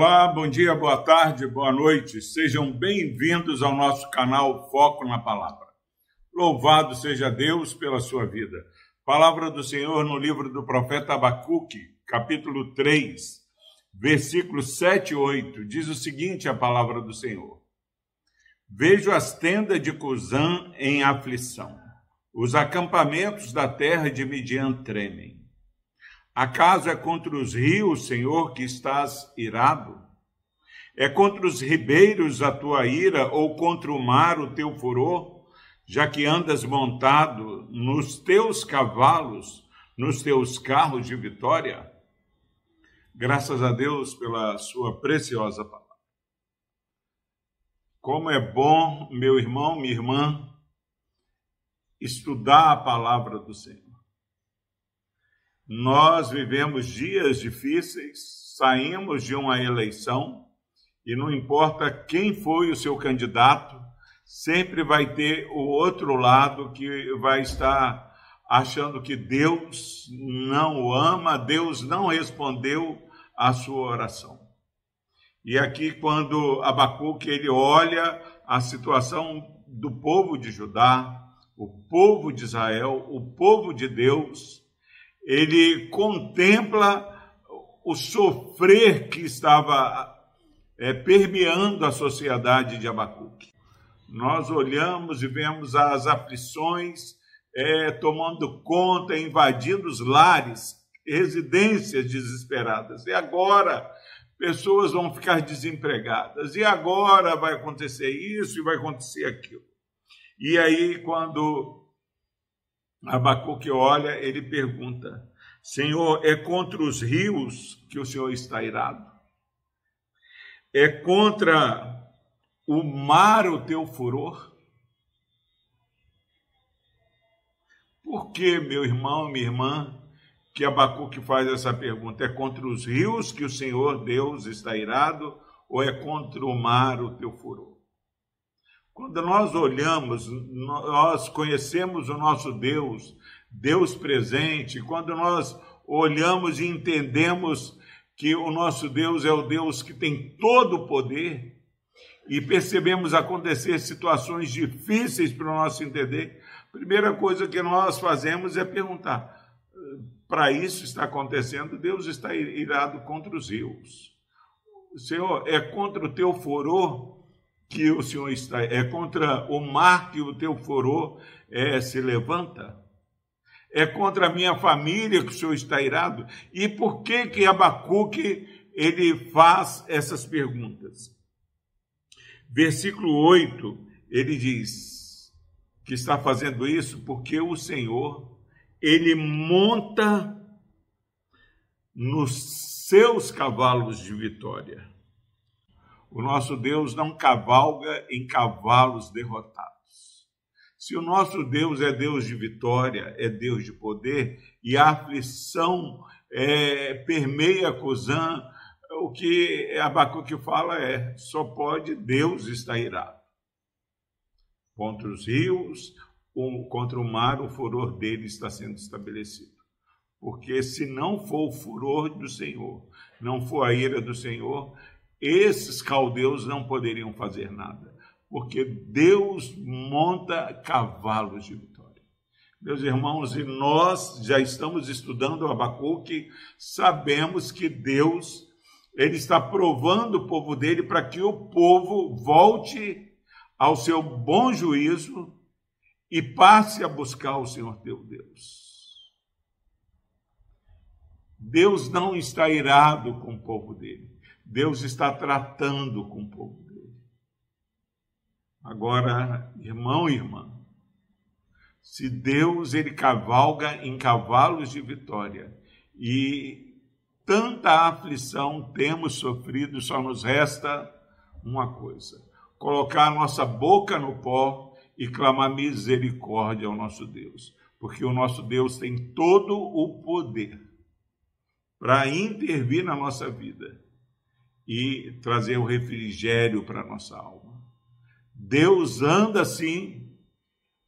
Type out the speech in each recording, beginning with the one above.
Olá, bom dia, boa tarde, boa noite. Sejam bem-vindos ao nosso canal Foco na Palavra. Louvado seja Deus pela sua vida. Palavra do Senhor no livro do profeta Abacuque, capítulo 3, versículos 7 e 8. Diz o seguinte: a palavra do Senhor. Vejo as tendas de Cusã em aflição. Os acampamentos da terra de Midian tremem. Acaso é contra os rios, Senhor, que estás irado? É contra os ribeiros a tua ira, ou contra o mar o teu furor? Já que andas montado nos teus cavalos, nos teus carros de vitória? Graças a Deus pela sua preciosa palavra. Como é bom, meu irmão, minha irmã, estudar a palavra do Senhor. Nós vivemos dias difíceis, saímos de uma eleição e não importa quem foi o seu candidato, sempre vai ter o outro lado que vai estar achando que Deus não o ama, Deus não respondeu à sua oração. E aqui quando Abacuque ele olha a situação do povo de Judá, o povo de Israel, o povo de Deus, ele contempla o sofrer que estava é, permeando a sociedade de Abacuque. Nós olhamos e vemos as aflições é, tomando conta, invadindo os lares, residências desesperadas. E agora pessoas vão ficar desempregadas. E agora vai acontecer isso e vai acontecer aquilo. E aí, quando Abacuque olha, ele pergunta: Senhor, é contra os rios que o Senhor está irado? É contra o mar o teu furor? Por que, meu irmão, minha irmã, que Abacuque faz essa pergunta? É contra os rios que o Senhor Deus está irado ou é contra o mar o teu furor? Quando nós olhamos, nós conhecemos o nosso Deus, Deus presente, quando nós olhamos e entendemos que o nosso Deus é o Deus que tem todo o poder, e percebemos acontecer situações difíceis para o nosso entender, a primeira coisa que nós fazemos é perguntar: para isso está acontecendo, Deus está irado contra os rios. Senhor, é contra o teu furor que o Senhor está, é contra o mar que o teu furor é, se levanta. É contra a minha família que o Senhor está irado. E por que que Abacuque ele faz essas perguntas? Versículo 8, ele diz que está fazendo isso porque o Senhor, ele monta nos seus cavalos de vitória. O nosso Deus não cavalga em cavalos derrotados. Se o nosso Deus é Deus de vitória, é Deus de poder, e a aflição é, permeia Cusã, o que Abacuque fala é: só pode Deus estar irado. Contra os rios, contra o mar, o furor dele está sendo estabelecido. Porque se não for o furor do Senhor, não for a ira do Senhor, esses caldeus não poderiam fazer nada, porque Deus monta cavalos de vitória. Meus irmãos, e nós já estamos estudando o Abacuque, sabemos que Deus ele está provando o povo dele para que o povo volte ao seu bom juízo e passe a buscar o Senhor teu Deus. Deus não está irado com o povo dele. Deus está tratando com o povo dele. Agora, irmão e irmã, se Deus ele cavalga em cavalos de vitória e tanta aflição temos sofrido, só nos resta uma coisa: colocar nossa boca no pó e clamar misericórdia ao nosso Deus, porque o nosso Deus tem todo o poder para intervir na nossa vida e trazer o refrigério para a nossa alma. Deus anda assim,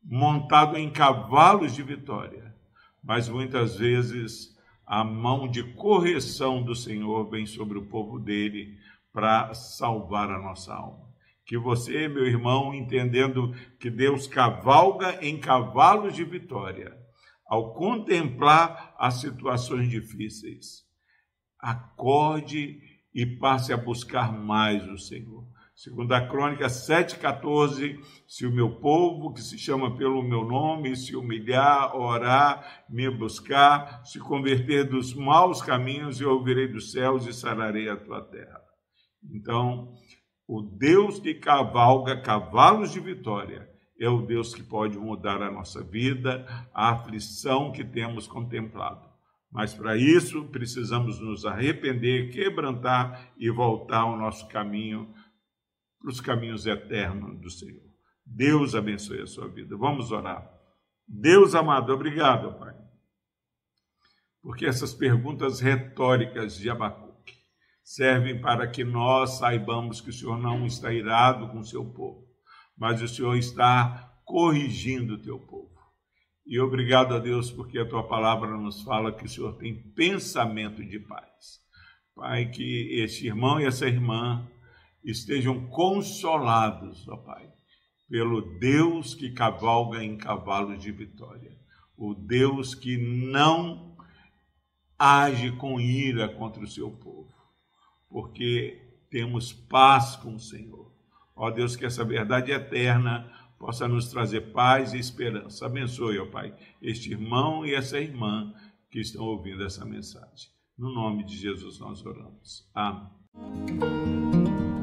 montado em cavalos de vitória, mas muitas vezes a mão de correção do Senhor vem sobre o povo dele para salvar a nossa alma. Que você, meu irmão, entendendo que Deus cavalga em cavalos de vitória, ao contemplar as situações difíceis, acorde e passe a buscar mais o Senhor. Segundo a Crônica 7,14, se o meu povo, que se chama pelo meu nome, se humilhar, orar, me buscar, se converter dos maus caminhos, eu ouvirei dos céus e sararei a tua terra. Então, o Deus que cavalga cavalos de vitória é o Deus que pode mudar a nossa vida, a aflição que temos contemplado. Mas para isso precisamos nos arrepender, quebrantar e voltar ao nosso caminho, para os caminhos eternos do Senhor. Deus abençoe a sua vida. Vamos orar. Deus amado, obrigado, Pai. Porque essas perguntas retóricas de Abacuque servem para que nós saibamos que o Senhor não está irado com o seu povo, mas o Senhor está corrigindo o teu povo. E obrigado a Deus porque a tua palavra nos fala que o Senhor tem pensamento de paz. Pai, que este irmão e essa irmã estejam consolados, ó Pai, pelo Deus que cavalga em cavalos de vitória. O Deus que não age com ira contra o seu povo, porque temos paz com o Senhor. Ó Deus, que essa verdade eterna possa nos trazer paz e esperança. Abençoe, ó Pai, este irmão e essa irmã que estão ouvindo essa mensagem. No nome de Jesus nós oramos. Amém.